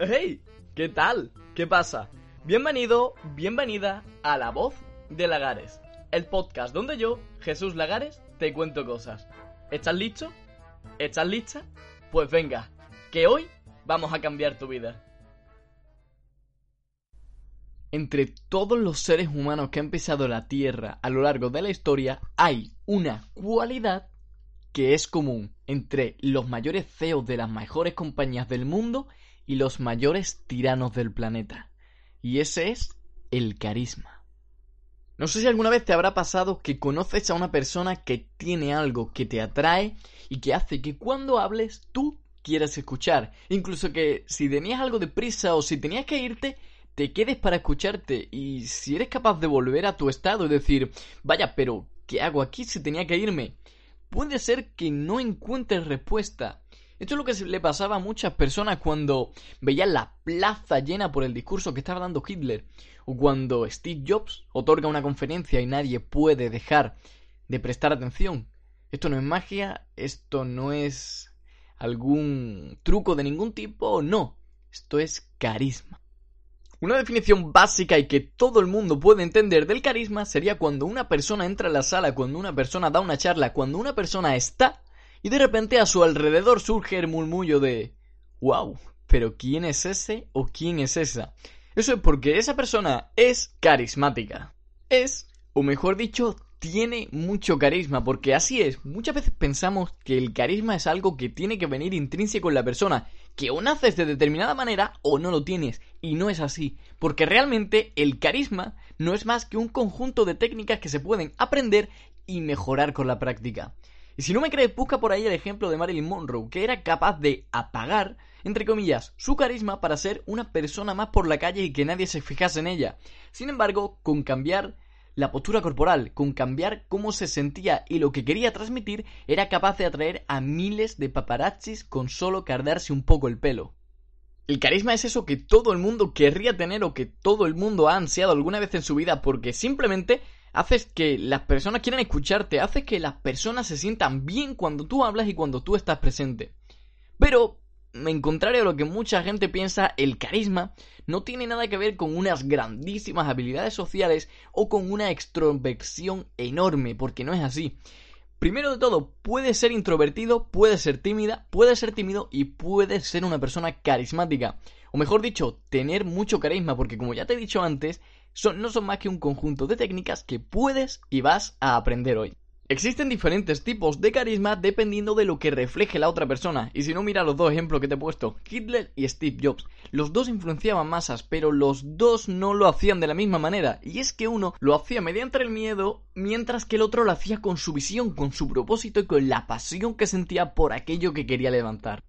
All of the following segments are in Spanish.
¡Hey! ¿Qué tal? ¿Qué pasa? Bienvenido, bienvenida a La Voz de Lagares, el podcast donde yo, Jesús Lagares, te cuento cosas. ¿Estás listo? ¿Estás lista? Pues venga, que hoy vamos a cambiar tu vida. Entre todos los seres humanos que han pisado la Tierra a lo largo de la historia, hay una cualidad que es común entre los mayores CEOs de las mejores compañías del mundo y los mayores tiranos del planeta. Y ese es el carisma. No sé si alguna vez te habrá pasado que conoces a una persona que tiene algo que te atrae y que hace que cuando hables tú quieras escuchar. Incluso que si tenías algo de prisa o si tenías que irte, te quedes para escucharte. Y si eres capaz de volver a tu estado y decir, vaya, pero ¿qué hago aquí si tenía que irme? Puede ser que no encuentres respuesta. Esto es lo que le pasaba a muchas personas cuando veían la plaza llena por el discurso que estaba dando Hitler, o cuando Steve Jobs otorga una conferencia y nadie puede dejar de prestar atención. Esto no es magia, esto no es algún truco de ningún tipo, no, esto es carisma. Una definición básica y que todo el mundo puede entender del carisma sería cuando una persona entra a la sala, cuando una persona da una charla, cuando una persona está y de repente a su alrededor surge el murmullo de wow, pero ¿quién es ese o quién es esa? Eso es porque esa persona es carismática. Es, o mejor dicho, tiene mucho carisma, porque así es, muchas veces pensamos que el carisma es algo que tiene que venir intrínseco en la persona, que o naces de determinada manera o no lo tienes. Y no es así, porque realmente el carisma no es más que un conjunto de técnicas que se pueden aprender y mejorar con la práctica. Y si no me crees, busca por ahí el ejemplo de Marilyn Monroe, que era capaz de apagar, entre comillas, su carisma para ser una persona más por la calle y que nadie se fijase en ella. Sin embargo, con cambiar la postura corporal, con cambiar cómo se sentía y lo que quería transmitir, era capaz de atraer a miles de paparazzis con solo cardarse un poco el pelo. El carisma es eso que todo el mundo querría tener o que todo el mundo ha ansiado alguna vez en su vida porque simplemente haces que las personas quieran escucharte, haces que las personas se sientan bien cuando tú hablas y cuando tú estás presente. Pero en contrario a lo que mucha gente piensa, el carisma no tiene nada que ver con unas grandísimas habilidades sociales o con una extroversión enorme, porque no es así. Primero de todo, puede ser introvertido, puede ser tímida, puede ser tímido y puede ser una persona carismática. O mejor dicho, tener mucho carisma, porque como ya te he dicho antes, son, no son más que un conjunto de técnicas que puedes y vas a aprender hoy. Existen diferentes tipos de carisma dependiendo de lo que refleje la otra persona. Y si no, mira los dos ejemplos que te he puesto, Hitler y Steve Jobs. Los dos influenciaban masas, pero los dos no lo hacían de la misma manera. Y es que uno lo hacía mediante el miedo, mientras que el otro lo hacía con su visión, con su propósito y con la pasión que sentía por aquello que quería levantar.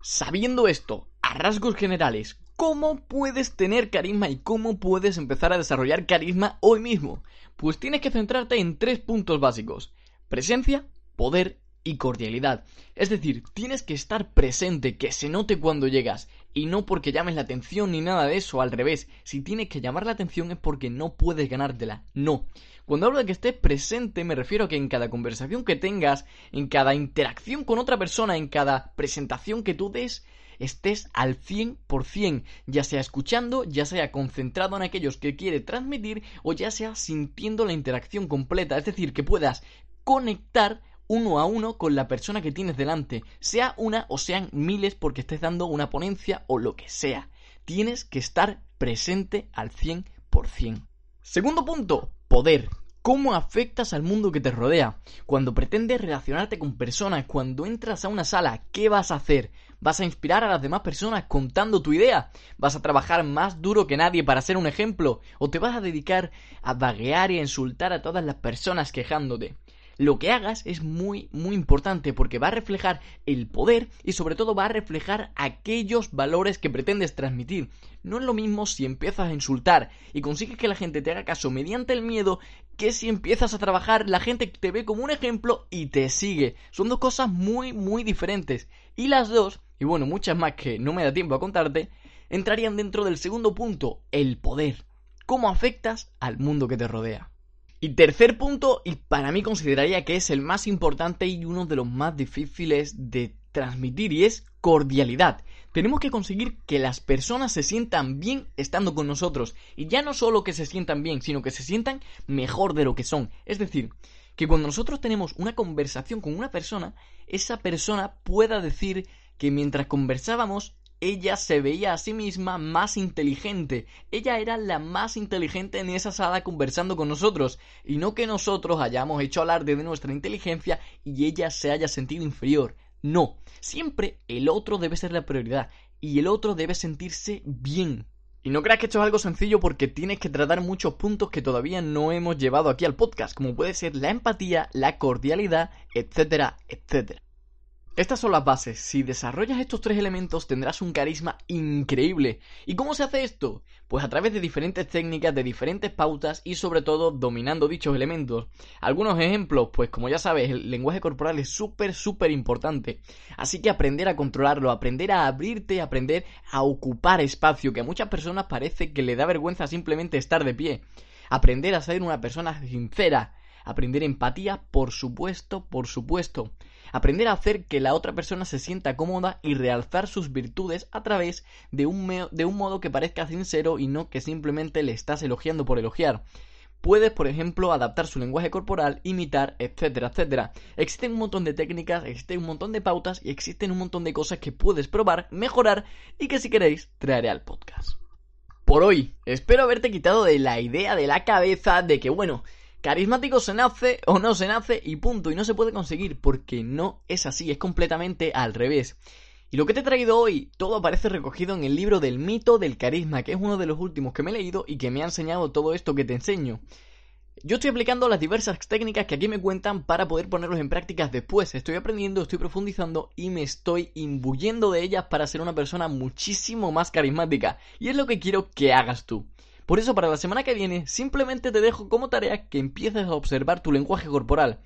Sabiendo esto, a rasgos generales, ¿cómo puedes tener carisma y cómo puedes empezar a desarrollar carisma hoy mismo? Pues tienes que centrarte en tres puntos básicos. Presencia, poder y cordialidad. Es decir, tienes que estar presente, que se note cuando llegas. Y no porque llames la atención ni nada de eso, al revés. Si tienes que llamar la atención es porque no puedes ganártela. No. Cuando hablo de que estés presente me refiero a que en cada conversación que tengas, en cada interacción con otra persona, en cada presentación que tú des, estés al 100%, ya sea escuchando, ya sea concentrado en aquellos que quiere transmitir o ya sea sintiendo la interacción completa, es decir, que puedas conectar uno a uno con la persona que tienes delante, sea una o sean miles porque estés dando una ponencia o lo que sea. Tienes que estar presente al 100%. Segundo punto, poder. ¿Cómo afectas al mundo que te rodea? Cuando pretendes relacionarte con personas, cuando entras a una sala, ¿qué vas a hacer? ¿Vas a inspirar a las demás personas contando tu idea? ¿Vas a trabajar más duro que nadie para ser un ejemplo? ¿O te vas a dedicar a vaguear y a insultar a todas las personas quejándote? Lo que hagas es muy, muy importante porque va a reflejar el poder y sobre todo va a reflejar aquellos valores que pretendes transmitir. No es lo mismo si empiezas a insultar y consigues que la gente te haga caso mediante el miedo que si empiezas a trabajar, la gente te ve como un ejemplo y te sigue. Son dos cosas muy, muy diferentes. Y las dos, y bueno, muchas más que no me da tiempo a contarte, entrarían dentro del segundo punto, el poder. ¿Cómo afectas al mundo que te rodea? Y tercer punto, y para mí consideraría que es el más importante y uno de los más difíciles de transmitir, y es cordialidad. Tenemos que conseguir que las personas se sientan bien estando con nosotros. Y ya no solo que se sientan bien, sino que se sientan mejor de lo que son. Es decir, que cuando nosotros tenemos una conversación con una persona, esa persona pueda decir que mientras conversábamos ella se veía a sí misma más inteligente. Ella era la más inteligente en esa sala conversando con nosotros. Y no que nosotros hayamos hecho alarde de nuestra inteligencia y ella se haya sentido inferior. No. Siempre el otro debe ser la prioridad. Y el otro debe sentirse bien. Y no creas que esto es algo sencillo porque tienes que tratar muchos puntos que todavía no hemos llevado aquí al podcast, como puede ser la empatía, la cordialidad, etcétera, etcétera. Estas son las bases. Si desarrollas estos tres elementos tendrás un carisma increíble. ¿Y cómo se hace esto? Pues a través de diferentes técnicas, de diferentes pautas y sobre todo dominando dichos elementos. Algunos ejemplos, pues como ya sabes, el lenguaje corporal es súper, súper importante. Así que aprender a controlarlo, aprender a abrirte, aprender a ocupar espacio, que a muchas personas parece que le da vergüenza simplemente estar de pie. Aprender a ser una persona sincera. Aprender empatía, por supuesto, por supuesto aprender a hacer que la otra persona se sienta cómoda y realzar sus virtudes a través de un, de un modo que parezca sincero y no que simplemente le estás elogiando por elogiar. Puedes, por ejemplo, adaptar su lenguaje corporal, imitar, etcétera, etcétera. Existen un montón de técnicas, existen un montón de pautas y existen un montón de cosas que puedes probar, mejorar y que si queréis traeré al podcast. Por hoy, espero haberte quitado de la idea de la cabeza de que, bueno, Carismático se nace o no se nace y punto, y no se puede conseguir porque no es así, es completamente al revés. Y lo que te he traído hoy, todo aparece recogido en el libro del mito del carisma, que es uno de los últimos que me he leído y que me ha enseñado todo esto que te enseño. Yo estoy aplicando las diversas técnicas que aquí me cuentan para poder ponerlos en prácticas después. Estoy aprendiendo, estoy profundizando y me estoy imbuyendo de ellas para ser una persona muchísimo más carismática. Y es lo que quiero que hagas tú. Por eso para la semana que viene simplemente te dejo como tarea que empieces a observar tu lenguaje corporal.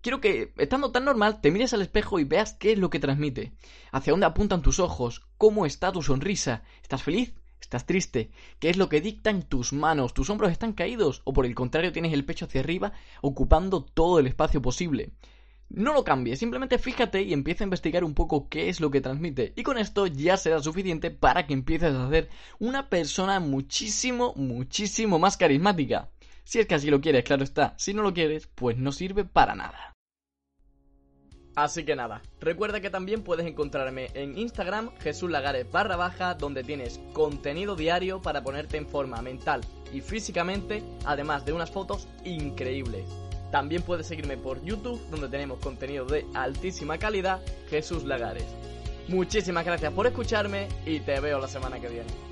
Quiero que, estando tan normal, te mires al espejo y veas qué es lo que transmite, hacia dónde apuntan tus ojos, cómo está tu sonrisa, ¿estás feliz? ¿Estás triste? ¿Qué es lo que dictan tus manos? ¿Tus hombros están caídos? ¿O por el contrario tienes el pecho hacia arriba ocupando todo el espacio posible? No lo cambies, simplemente fíjate y empieza a investigar un poco qué es lo que transmite. Y con esto ya será suficiente para que empieces a ser una persona muchísimo, muchísimo más carismática. Si es que así lo quieres, claro está. Si no lo quieres, pues no sirve para nada. Así que nada, recuerda que también puedes encontrarme en Instagram Jesús Lagares barra baja donde tienes contenido diario para ponerte en forma mental y físicamente, además de unas fotos increíbles. También puedes seguirme por YouTube, donde tenemos contenido de altísima calidad, Jesús Lagares. Muchísimas gracias por escucharme y te veo la semana que viene.